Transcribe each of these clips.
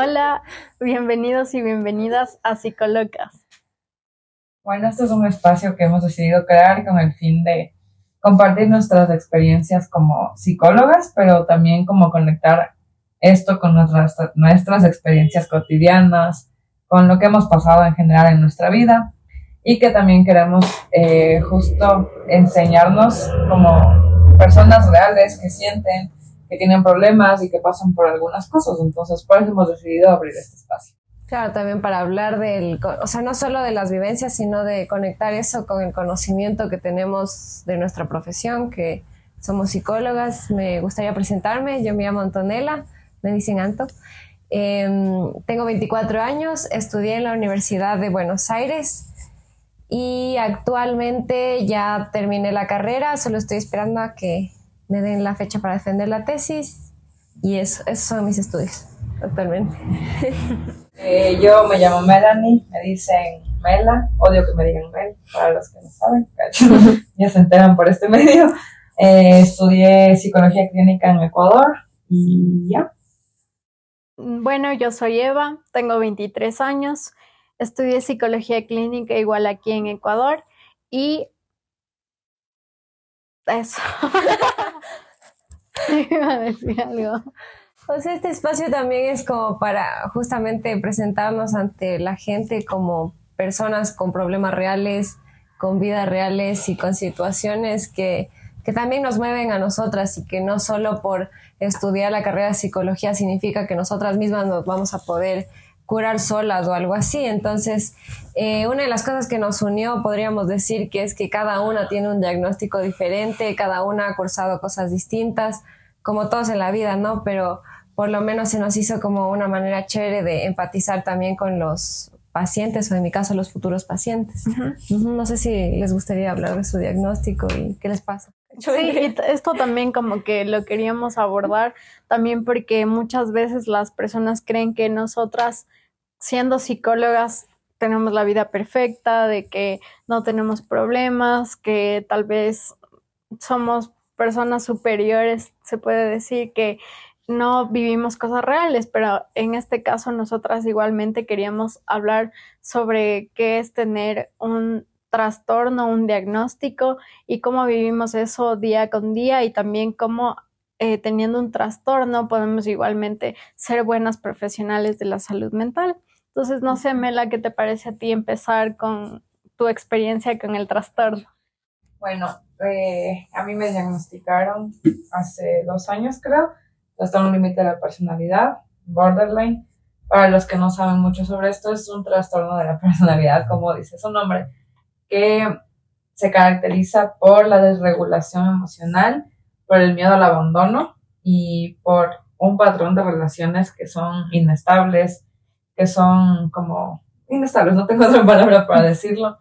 Hola, bienvenidos y bienvenidas a Psicolocas. Bueno, este es un espacio que hemos decidido crear con el fin de compartir nuestras experiencias como psicólogas, pero también como conectar esto con nuestras, nuestras experiencias cotidianas, con lo que hemos pasado en general en nuestra vida y que también queremos eh, justo enseñarnos como personas reales que sienten, que tienen problemas y que pasan por algunas cosas. Entonces, por eso hemos decidido abrir este espacio. Claro, también para hablar del, o sea, no solo de las vivencias, sino de conectar eso con el conocimiento que tenemos de nuestra profesión, que somos psicólogas. Me gustaría presentarme, yo me llamo Antonella, me dicen Anto. Em, tengo 24 años, estudié en la Universidad de Buenos Aires y actualmente ya terminé la carrera, solo estoy esperando a que me den la fecha para defender la tesis y eso, esos son mis estudios actualmente. Eh, yo me llamo Melanie, me dicen Mela, odio que me digan Mel, para los que no saben, ya se enteran por este medio. Eh, estudié psicología clínica en Ecuador y ya. Bueno, yo soy Eva, tengo 23 años, estudié psicología clínica igual aquí en Ecuador y eso. Iba a decir algo. Pues este espacio también es como para justamente presentarnos ante la gente como personas con problemas reales, con vidas reales y con situaciones que, que también nos mueven a nosotras y que no solo por estudiar la carrera de psicología significa que nosotras mismas nos vamos a poder curar solas o algo así. Entonces, eh, una de las cosas que nos unió, podríamos decir, que es que cada una tiene un diagnóstico diferente, cada una ha cursado cosas distintas, como todos en la vida, ¿no? Pero por lo menos se nos hizo como una manera chévere de empatizar también con los pacientes o en mi caso los futuros pacientes. No sé si les gustaría hablar de su diagnóstico y qué les pasa. Sí, esto también como que lo queríamos abordar también porque muchas veces las personas creen que nosotras siendo psicólogas tenemos la vida perfecta, de que no tenemos problemas, que tal vez somos personas superiores, se puede decir que no vivimos cosas reales, pero en este caso nosotras igualmente queríamos hablar sobre qué es tener un trastorno, un diagnóstico y cómo vivimos eso día con día y también cómo eh, teniendo un trastorno podemos igualmente ser buenas profesionales de la salud mental. Entonces, no sé, Mela, ¿qué te parece a ti empezar con tu experiencia con el trastorno? Bueno, eh, a mí me diagnosticaron hace dos años, creo, trastorno límite de la personalidad, borderline. Para los que no saben mucho sobre esto, es un trastorno de la personalidad, como dice su nombre, que se caracteriza por la desregulación emocional, por el miedo al abandono y por un patrón de relaciones que son inestables, que son como inestables, no tengo otra palabra para decirlo.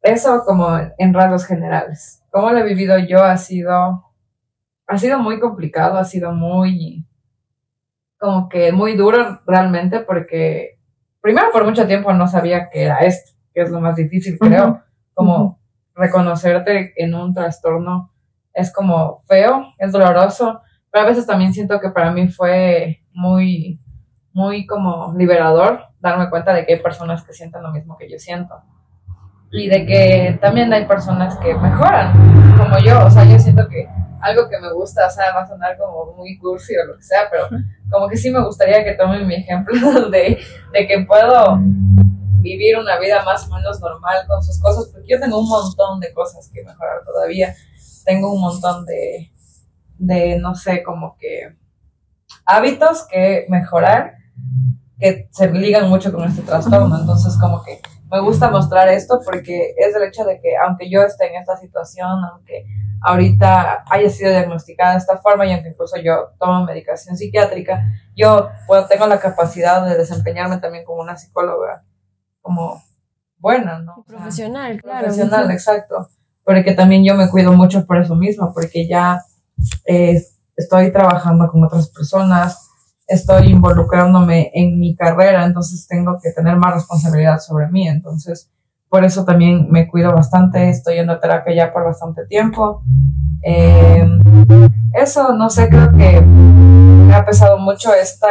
Eso como en rasgos generales. Cómo lo he vivido yo ha sido, ha sido muy complicado, ha sido muy, como que muy duro realmente porque primero por mucho tiempo no sabía que era esto, que es lo más difícil creo, como reconocerte en un trastorno es como feo, es doloroso, pero a veces también siento que para mí fue muy muy como liberador darme cuenta de que hay personas que sienten lo mismo que yo siento. Y de que también hay personas que mejoran, como yo. O sea, yo siento que algo que me gusta, o sea, va a sonar como muy cursi o lo que sea, pero como que sí me gustaría que tomen mi ejemplo de, de que puedo vivir una vida más o menos normal con sus cosas, porque yo tengo un montón de cosas que mejorar todavía. Tengo un montón de, de no sé, como que hábitos que mejorar que se ligan mucho con este trastorno. Entonces, como que me gusta mostrar esto porque es el hecho de que aunque yo esté en esta situación, aunque ahorita haya sido diagnosticada de esta forma y aunque incluso yo tomo medicación psiquiátrica, yo puedo, tengo la capacidad de desempeñarme también como una psicóloga como buena, ¿no? Profesional, claro. Profesional, exacto. Porque también yo me cuido mucho por eso mismo, porque ya eh, estoy trabajando con otras personas, estoy involucrándome en mi carrera, entonces tengo que tener más responsabilidad sobre mí. Entonces, por eso también me cuido bastante, estoy yendo a terapia ya por bastante tiempo. Eh, eso, no sé, creo que me ha pesado mucho esta,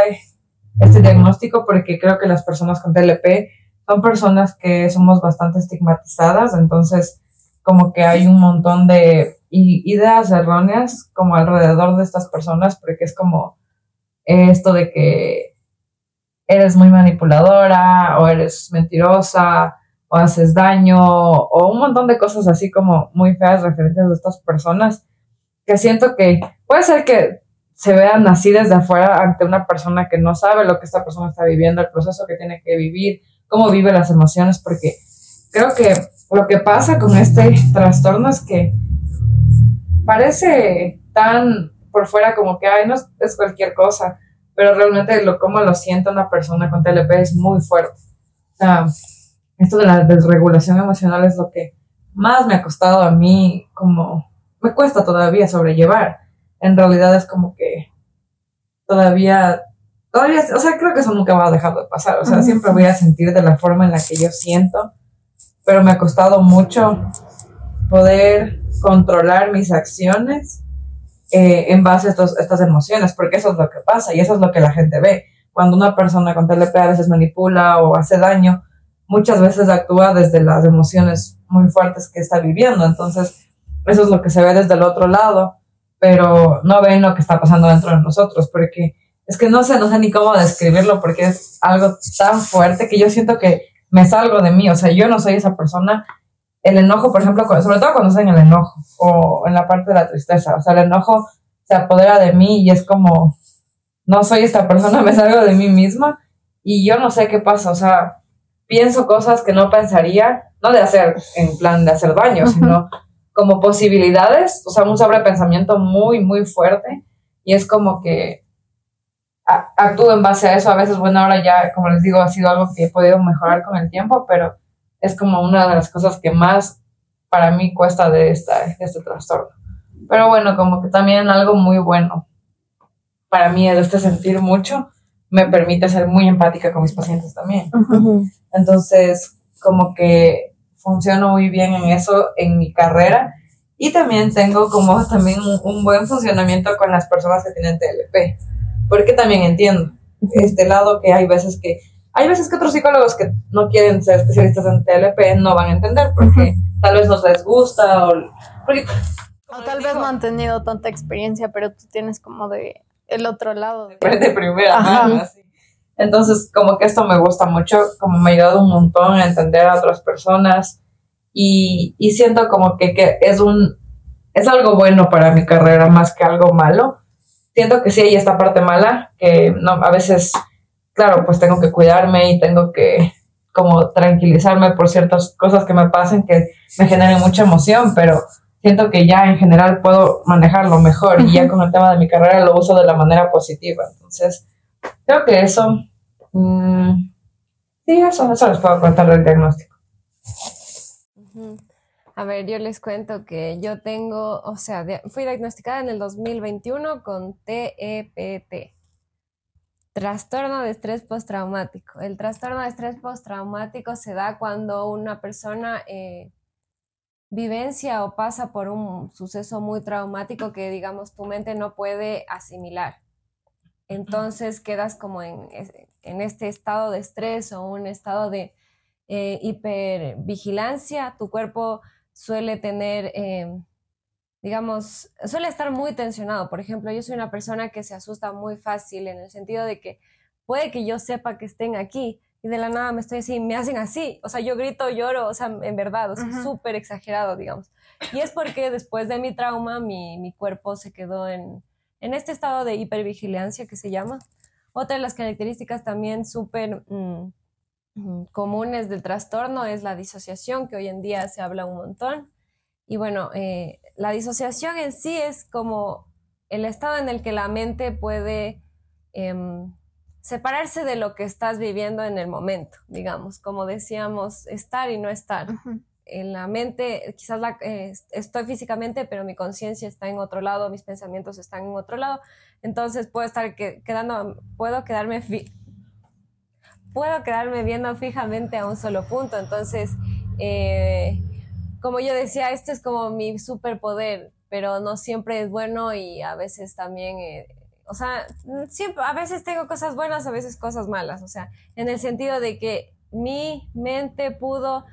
este diagnóstico porque creo que las personas con TLP son personas que somos bastante estigmatizadas, entonces como que hay un montón de ideas erróneas como alrededor de estas personas, porque es como esto de que eres muy manipuladora o eres mentirosa o haces daño o un montón de cosas así como muy feas referentes a estas personas que siento que puede ser que se vean así desde afuera ante una persona que no sabe lo que esta persona está viviendo, el proceso que tiene que vivir, cómo vive las emociones, porque creo que lo que pasa con este trastorno es que parece tan por fuera como que, ay, no es cualquier cosa, pero realmente lo cómo lo siente una persona con TLP es muy fuerte. O sea, esto de la desregulación emocional es lo que más me ha costado a mí, como me cuesta todavía sobrellevar. En realidad es como que todavía todavía, o sea, creo que eso nunca va a dejar de pasar, o sea, siempre voy a sentir de la forma en la que yo siento, pero me ha costado mucho poder controlar mis acciones eh, en base a estos, estas emociones, porque eso es lo que pasa y eso es lo que la gente ve. Cuando una persona con TLP a veces manipula o hace daño, muchas veces actúa desde las emociones muy fuertes que está viviendo, entonces eso es lo que se ve desde el otro lado, pero no ven lo que está pasando dentro de nosotros, porque es que no sé, no sé ni cómo describirlo porque es algo tan fuerte que yo siento que me salgo de mí, o sea, yo no soy esa persona. El enojo, por ejemplo, sobre todo cuando en el enojo o en la parte de la tristeza, o sea, el enojo se apodera de mí y es como, no soy esta persona, me salgo de mí misma y yo no sé qué pasa, o sea, pienso cosas que no pensaría, no de hacer en plan de hacer daño, sino como posibilidades, o sea, un sobrepensamiento muy, muy fuerte y es como que actúo en base a eso. A veces, bueno, ahora ya, como les digo, ha sido algo que he podido mejorar con el tiempo, pero es como una de las cosas que más para mí cuesta de, esta, este trastorno. Pero bueno, como que también algo muy bueno para mí es este sentir mucho, me permite ser muy empática con mis pacientes también. Entonces, como que funciono muy bien en eso en mi carrera y también tengo como también un buen funcionamiento con las personas que tienen TLP porque también entiendo este lado que hay veces que hay veces que otros psicólogos que no quieren ser especialistas en TLP no van a entender porque tal vez no les gusta o, o tal vez no han tenido tanta experiencia, pero tú tienes como de el otro lado. De, primera mano, así. Entonces, como que esto me gusta mucho, como me ha ayudado un montón a entender a otras personas y, y siento como que, que es un es algo bueno para mi carrera más que algo malo, siento que sí hay esta parte mala, que no, a veces, claro, pues tengo que cuidarme y tengo que como tranquilizarme por ciertas cosas que me pasen que me generen mucha emoción, pero siento que ya en general puedo manejarlo mejor y ya con el tema de mi carrera lo uso de la manera positiva. Entonces, creo que eso, mm, sí, eso, eso les puedo contar del diagnóstico. A ver, yo les cuento que yo tengo, o sea, fui diagnosticada en el 2021 con TEPT, e trastorno de estrés postraumático. El trastorno de estrés postraumático se da cuando una persona eh, vivencia o pasa por un suceso muy traumático que, digamos, tu mente no puede asimilar. Entonces quedas como en, en este estado de estrés o un estado de eh, hipervigilancia, tu cuerpo suele tener, em, digamos, suele estar muy tensionado. Por ejemplo, yo soy una persona que se asusta muy fácil en el sentido de que puede que yo sepa que estén aquí y de la nada me estoy así, me hacen así. O sea, yo grito, lloro, o sea, en verdad, o sea, súper exagerado, digamos. Y es porque después de mi trauma, mi, mi cuerpo se quedó en, en, este estado de hipervigilancia que se llama. Otra de las características también súper... Mm, comunes del trastorno es la disociación, que hoy en día se habla un montón. Y bueno, eh, la disociación en sí es como el estado en el que la mente puede em, separarse de lo que estás viviendo en el momento, digamos, como decíamos, estar y no estar. En la mente, quizás la, eh, estoy físicamente, pero mi conciencia está en otro lado, mis pensamientos están en otro lado. Entonces puedo estar quedando, puedo quedarme puedo quedarme viendo fijamente a un solo punto. Entonces, eh, como yo decía, este es como mi superpoder, pero no siempre es bueno y a veces también, eh, o sea, siempre, a veces tengo cosas buenas, a veces cosas malas, o sea, en el sentido de que mi mente pudo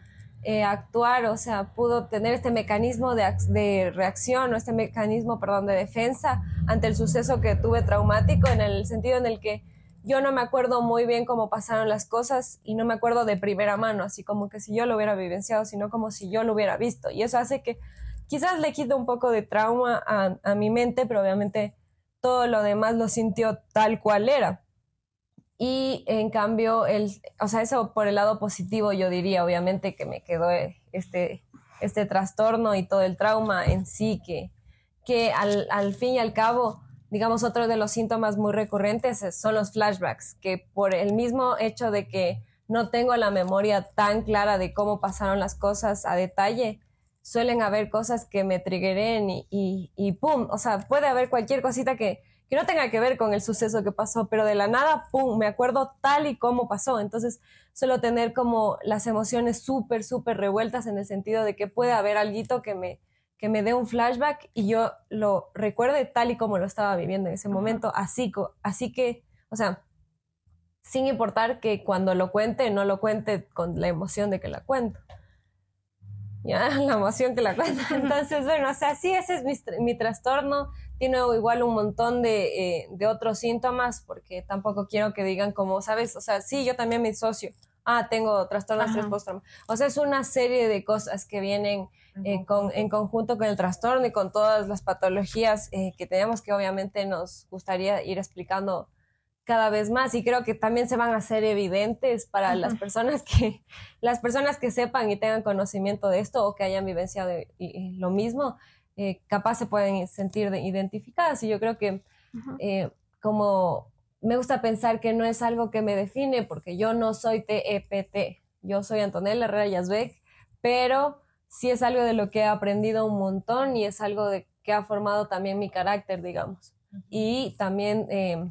eh, actuar, o sea, pudo tener este mecanismo de, de, reacción o este mecanismo, perdón, de defensa ante el suceso que tuve traumático, en el sentido en el que yo no me acuerdo muy bien cómo pasaron las cosas y no me acuerdo de primera mano, así como que si yo lo hubiera vivenciado, sino como si yo lo hubiera visto. Y eso hace que quizás le quite un poco de trauma a, mi mente, pero obviamente todo lo demás lo sintió tal cual era. Y en cambio, el, o sea, eso por el lado positivo yo diría, obviamente que me quedó este, este trastorno y todo el trauma en sí, que, que al fin y al cabo, digamos, otro de los síntomas muy recurrentes son los flashbacks, que por el mismo hecho de que no tengo la memoria tan clara de cómo pasaron las cosas a detalle, suelen haber cosas que me triggeren y, y, y ¡pum! O sea, puede haber cualquier cosita que, que no tenga que ver con el suceso que pasó, pero de la nada, ¡pum!, me acuerdo tal y como pasó. Entonces, suelo tener como las emociones súper, súper revueltas en el sentido de que puede haber algo que me, que me dé un flashback y yo lo recuerde tal y como lo estaba viviendo en ese momento. Así, así que, o sea, sin importar que cuando lo cuente, no lo cuente con la emoción de que la cuento. Ya, la emoción que la cuento. Entonces, bueno, o sea, sí, ese es mi, mi trastorno tiene igual un montón de, eh, de, otros síntomas, porque tampoco quiero que digan como, ¿sabes? O sea, sí, yo también me socio. Ah, tengo trastorno estrés postraumático. O sea, es una serie de cosas que vienen eh, con, en conjunto con el trastorno y con todas las patologías eh, que tenemos que obviamente nos gustaría ir explicando cada vez más. Y creo que también se van a hacer evidentes para las personas que las personas que sepan y tengan conocimiento de esto o que hayan vivenciado lo mismo eh, capaz se pueden sentir identificadas. Y yo creo que como me gusta pensar que no es algo que me define, porque yo no soy TEPT, e yo soy Antonella Herrera Yazbek, pero sí es algo de lo que he aprendido un montón y es algo de, que ha formado también mi carácter, digamos. Y también, eh,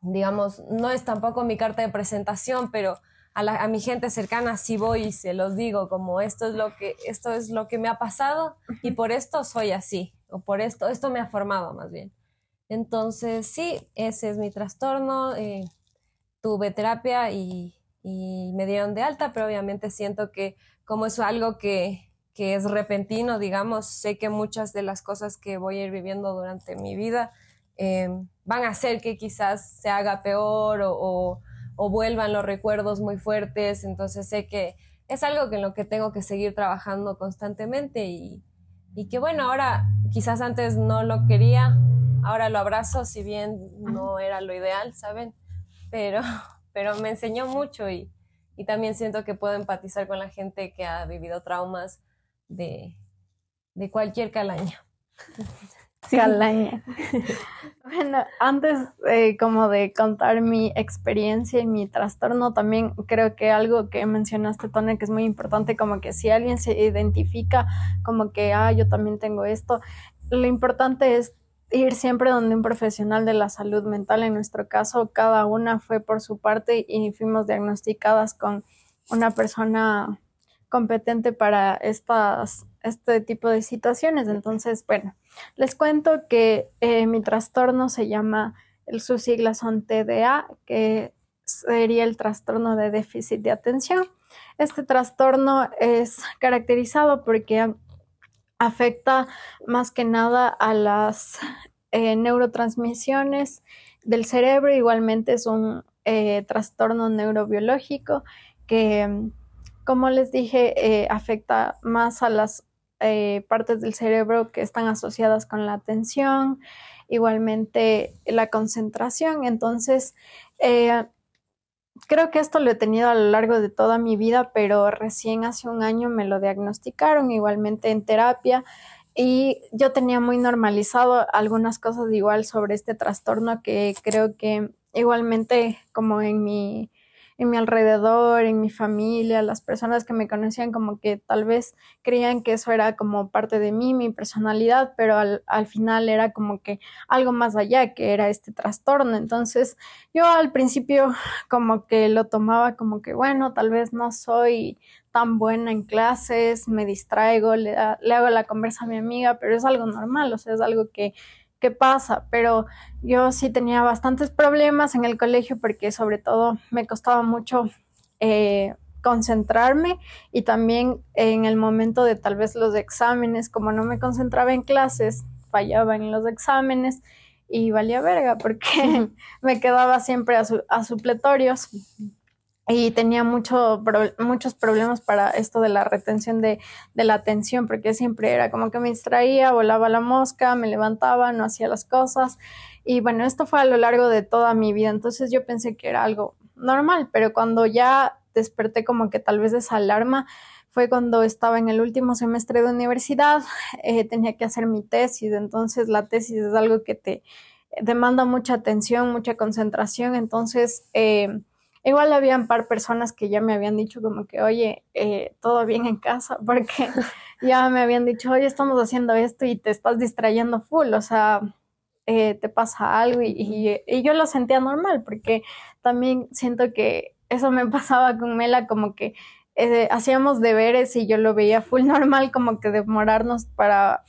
digamos, no es tampoco mi carta de presentación, pero a, mi gente cercana sí voy y se los digo, como esto es lo que, esto es lo que me ha pasado y por esto soy así, o por esto, esto me ha formado más bien. Entonces, sí, ese es mi trastorno. Eh, tuve terapia y, y, me dieron de alta, pero obviamente siento que como es algo que, que, es repentino, digamos, sé que muchas de las cosas que voy a ir viviendo durante mi vida eh, van a hacer que quizás se haga peor o o vuelvan los recuerdos muy fuertes, entonces sé que es algo en lo que tengo que seguir trabajando constantemente y, y que bueno, ahora quizás antes no lo quería, ahora lo abrazo, si bien no era lo ideal, ¿saben? Pero, pero me enseñó mucho y, y también siento que puedo empatizar con la gente que ha vivido traumas de, de cualquier calaña. Calaña. bueno, antes eh, como de contar mi experiencia y mi trastorno, también creo que algo que mencionaste, Tony, que es muy importante, como que si alguien se identifica como que, ah, yo también tengo esto, lo importante es ir siempre donde un profesional de la salud mental, en nuestro caso, cada una fue por su parte y fuimos diagnosticadas con una persona competente para estas, este tipo de situaciones. Entonces, bueno, les cuento que eh, mi trastorno se llama, sus siglas son TDA, que sería el trastorno de déficit de atención. Este trastorno es caracterizado porque afecta más que nada a las eh, neurotransmisiones del cerebro. Igualmente es un eh, trastorno neurobiológico que como les dije, eh, afecta más a las partes del cerebro que están asociadas con la atención, igualmente la concentración. Entonces, creo que esto lo he tenido a lo largo de toda mi vida, pero recién hace un año me lo diagnosticaron, igualmente en terapia. Y yo tenía muy normalizado algunas cosas igual sobre este trastorno que creo que igualmente como en mi en mi alrededor, en mi familia, las personas que me conocían como que tal vez creían que eso era como parte de mí, mi personalidad, pero al, al final era como que algo más allá, que era este trastorno. Entonces yo al principio como que lo tomaba como que, bueno, tal vez no soy tan buena en clases, me distraigo, le, le hago la conversa a mi amiga, pero es algo normal, o sea, es algo que qué pasa, pero yo sí tenía bastantes problemas en el colegio porque sobre todo me costaba mucho eh, concentrarme y también en el momento de tal vez los exámenes, como no me concentraba en clases, fallaba en los exámenes y valía verga porque me quedaba siempre a, a supletorios y tenía mucho, muchos problemas para esto de la retención de, de, la atención, porque siempre era como que me distraía, volaba la mosca, me levantaba, no hacía las cosas. Y bueno, esto fue a lo largo de toda mi vida, entonces yo pensé que era algo normal, pero cuando ya desperté como que tal vez esa alarma, fue cuando estaba en el último semestre de universidad, eh, tenía que hacer mi tesis, entonces la tesis es algo que te demanda mucha atención, mucha concentración, entonces... Eh, Igual habían par personas que ya me habían dicho como que, oye, eh, todo bien en casa, porque ya me habían dicho, oye, estamos haciendo esto y te estás distrayendo full, o sea, eh, te pasa algo y, y, yo lo sentía normal, porque también siento que eso me pasaba con Mela, como que eh, hacíamos deberes y yo lo veía full normal, como que demorarnos para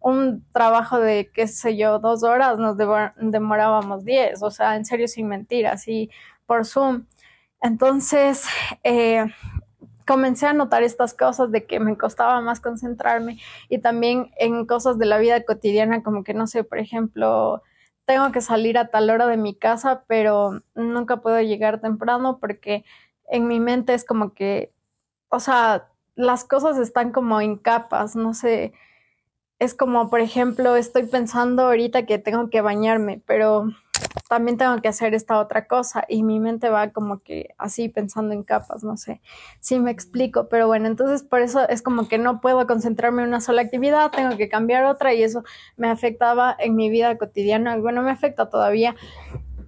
un trabajo de, qué sé yo, dos horas, nos demorábamos diez, o sea, en serio, sin mentiras, y por Zoom. Entonces, eh, comencé a notar estas cosas de que me costaba más concentrarme y también en cosas de la vida cotidiana, como que no sé, por ejemplo, tengo que salir a tal hora de mi casa, pero nunca puedo llegar temprano porque en mi mente es como que, o sea, las cosas están como en capas, no sé, es como, por ejemplo, estoy pensando ahorita que tengo que bañarme, pero también tengo que hacer esta otra cosa y mi mente va como que así pensando en capas, no sé si me explico, pero bueno, entonces por eso es como que no puedo concentrarme en una sola actividad, tengo que cambiar otra y eso me afectaba en mi vida cotidiana, bueno, me afecta todavía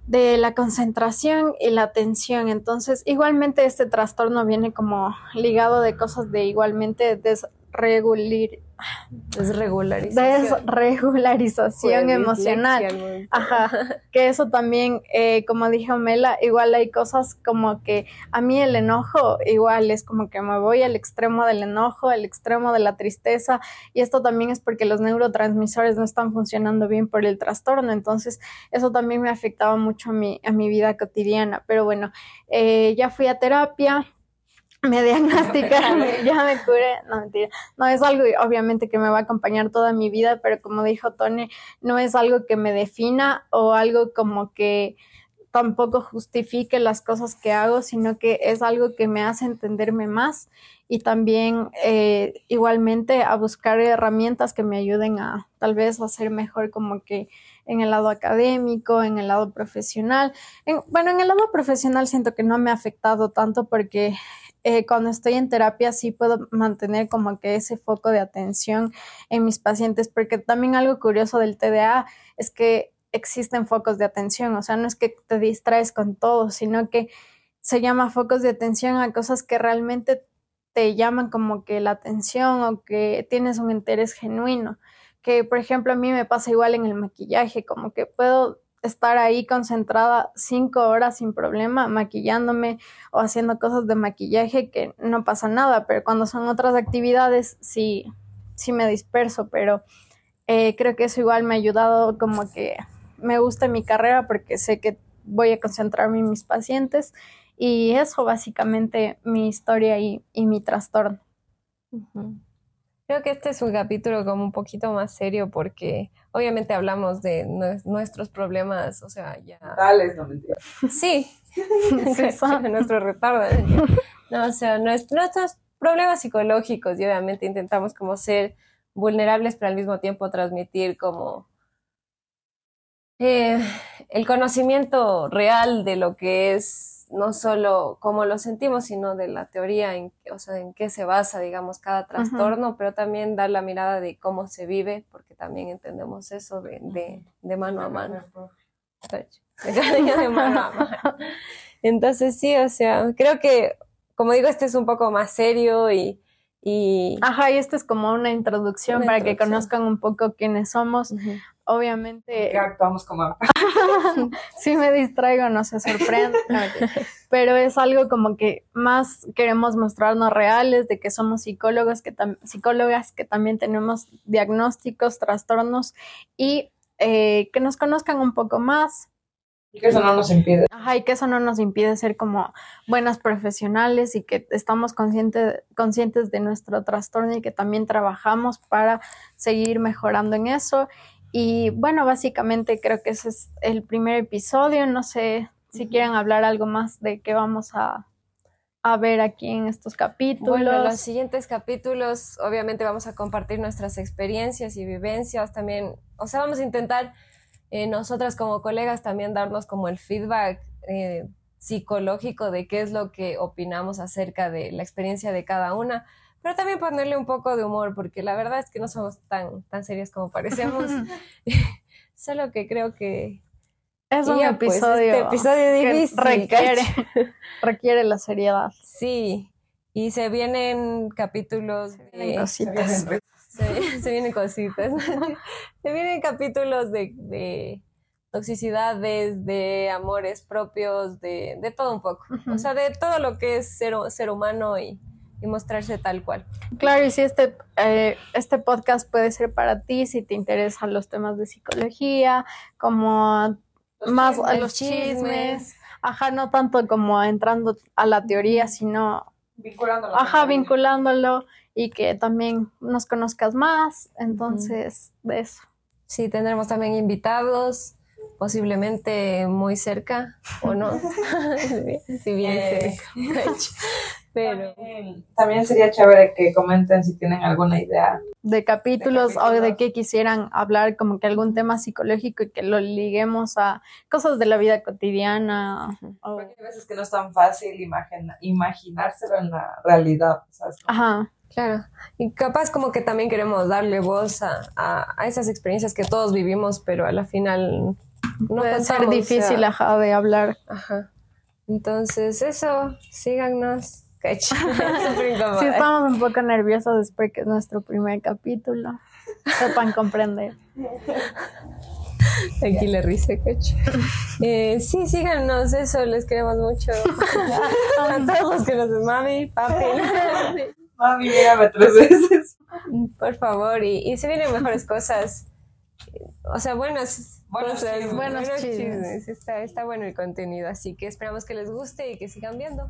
de la concentración y la atención. Entonces, igualmente este trastorno viene como ligado de cosas de igualmente Desregularización. Desregularización emocional. Ajá. Que eso también, eh, como dijo Mela, igual hay cosas como que a mí el enojo igual es como que me voy al extremo del enojo, al extremo de la tristeza. Y esto también es porque los neurotransmisores no están funcionando bien por el trastorno. Entonces, eso también me afectaba mucho a mi, a mi vida cotidiana. Pero bueno, eh, ya fui a terapia me diagnosticaron, ya me curé, no mentira, no es algo obviamente que me va a acompañar toda mi vida, pero como dijo Tony, no es algo que me defina o algo como que tampoco justifique las cosas que hago, sino que es algo que me hace entenderme más y también eh, igualmente a buscar herramientas que me ayuden a tal vez a ser mejor como que en el lado académico, en el lado profesional. bueno, en el lado profesional siento que no me ha afectado tanto porque eh, cuando estoy en terapia sí puedo mantener como que ese foco de atención en mis pacientes, porque también algo curioso del TDA es que existen focos de atención, o sea, no es que te distraes con todo, sino que se llama focos de atención a cosas que realmente te llaman como que la atención o que tienes un interés genuino. Que, por ejemplo, a mí me pasa igual en el maquillaje, como que puedo estar ahí concentrada cinco horas sin problema, maquillándome o haciendo cosas de maquillaje que no pasa nada, pero cuando son otras actividades sí, sí me disperso, pero eh, creo que eso igual me ha ayudado como que me gusta mi carrera porque sé que voy a concentrarme en mis pacientes y eso básicamente mi historia y, y mi trastorno. Creo que este es un capítulo como un poquito más serio porque obviamente hablamos de nuestros problemas, o sea, ya... Tales, no mentira. Sí, nuestro retardo. No, o sea, nuestros problemas psicológicos y obviamente intentamos como ser vulnerables, pero al mismo tiempo transmitir como eh, el conocimiento real de lo que es no solo cómo lo sentimos, sino de la teoría, en, o sea, en qué se basa, digamos, cada trastorno, pero también dar la mirada de cómo se vive, porque también entendemos eso de, de, mano a mano. de mano a mano. Entonces sí, o sea, creo que, como digo, este es un poco más serio y... y Ajá, y esto es como una introducción para que conozcan un poco quiénes somos. Obviamente... Que actuamos como... si me distraigo, no se sorprende, pero es algo como que más queremos mostrarnos reales, de que somos psicólogos, que psicólogas, que también tenemos diagnósticos, trastornos y eh, que nos conozcan un poco más. Y que eso no nos impide. Ajá, y que eso no nos impide ser como buenas profesionales y que estamos consciente, conscientes de nuestro trastorno y que también trabajamos para seguir mejorando en eso. Y bueno, básicamente creo que ese es el primer episodio. No sé si quieren hablar algo más de qué vamos a, a ver aquí en estos capítulos. Bueno, en los siguientes capítulos obviamente vamos a compartir nuestras experiencias y vivencias también. O sea, vamos a intentar eh, nosotras como colegas también darnos como el feedback eh, psicológico de qué es lo que opinamos acerca de la experiencia de cada una, pero también ponerle un poco de humor, porque la verdad es que no somos tan, tan serias como parecemos. Solo que creo que es un ya, pues, episodio, este episodio que difícil, requiere, requiere la seriedad. Sí, y se vienen capítulos vienen de... cositas. Se, se vienen cositas. se vienen capítulos de, de toxicidades, de amores propios, de, de todo un poco. O sea, de todo lo que es ser, ser humano y, y mostrarse tal cual. Claro, y si este, eh, este podcast puede ser para ti, si te interesan los temas de psicología, como Los más a chismes. los chismes, ajá, no tanto como entrando a la teoría, sino, Vinculándolo. ajá, vinculándolo y que también nos conozcas más, entonces, de eso. Sí, tendremos también invitados, posiblemente muy cerca, ¿o no? si bien Eh. cerca. Pero También, también sería chévere que comenten si tienen alguna idea. de capítulos, o de capítulos. que quisieran hablar como que algún tema psicológico y que lo liguemos a cosas de la vida cotidiana. o- Porque hay veces que no es tan fácil imagina- imaginárselo en la realidad. ¿sabes? Ajá, Claro, y capaz como que también queremos darle voz a, a, a esas experiencias que todos vivimos, pero a la final no puede ser contamos, difícil o sea, ajá, de hablar. Ajá. Entonces, eso, síganos. Súper incómodo. Si estamos un poco nerviosos es porque es nuestro primer capítulo. Sepan comprender. Aquí le risa, cach. Eh, sí, síganos, eso, les queremos mucho. a todos los que nos mami, papi. Mami, mírame tres veces. Por favor, y, y se vienen mejores cosas. O sea, buenas Buenos cosas. chismes. Buenos chismes. Está, está bueno el contenido, así que esperamos que les guste y que sigan viendo.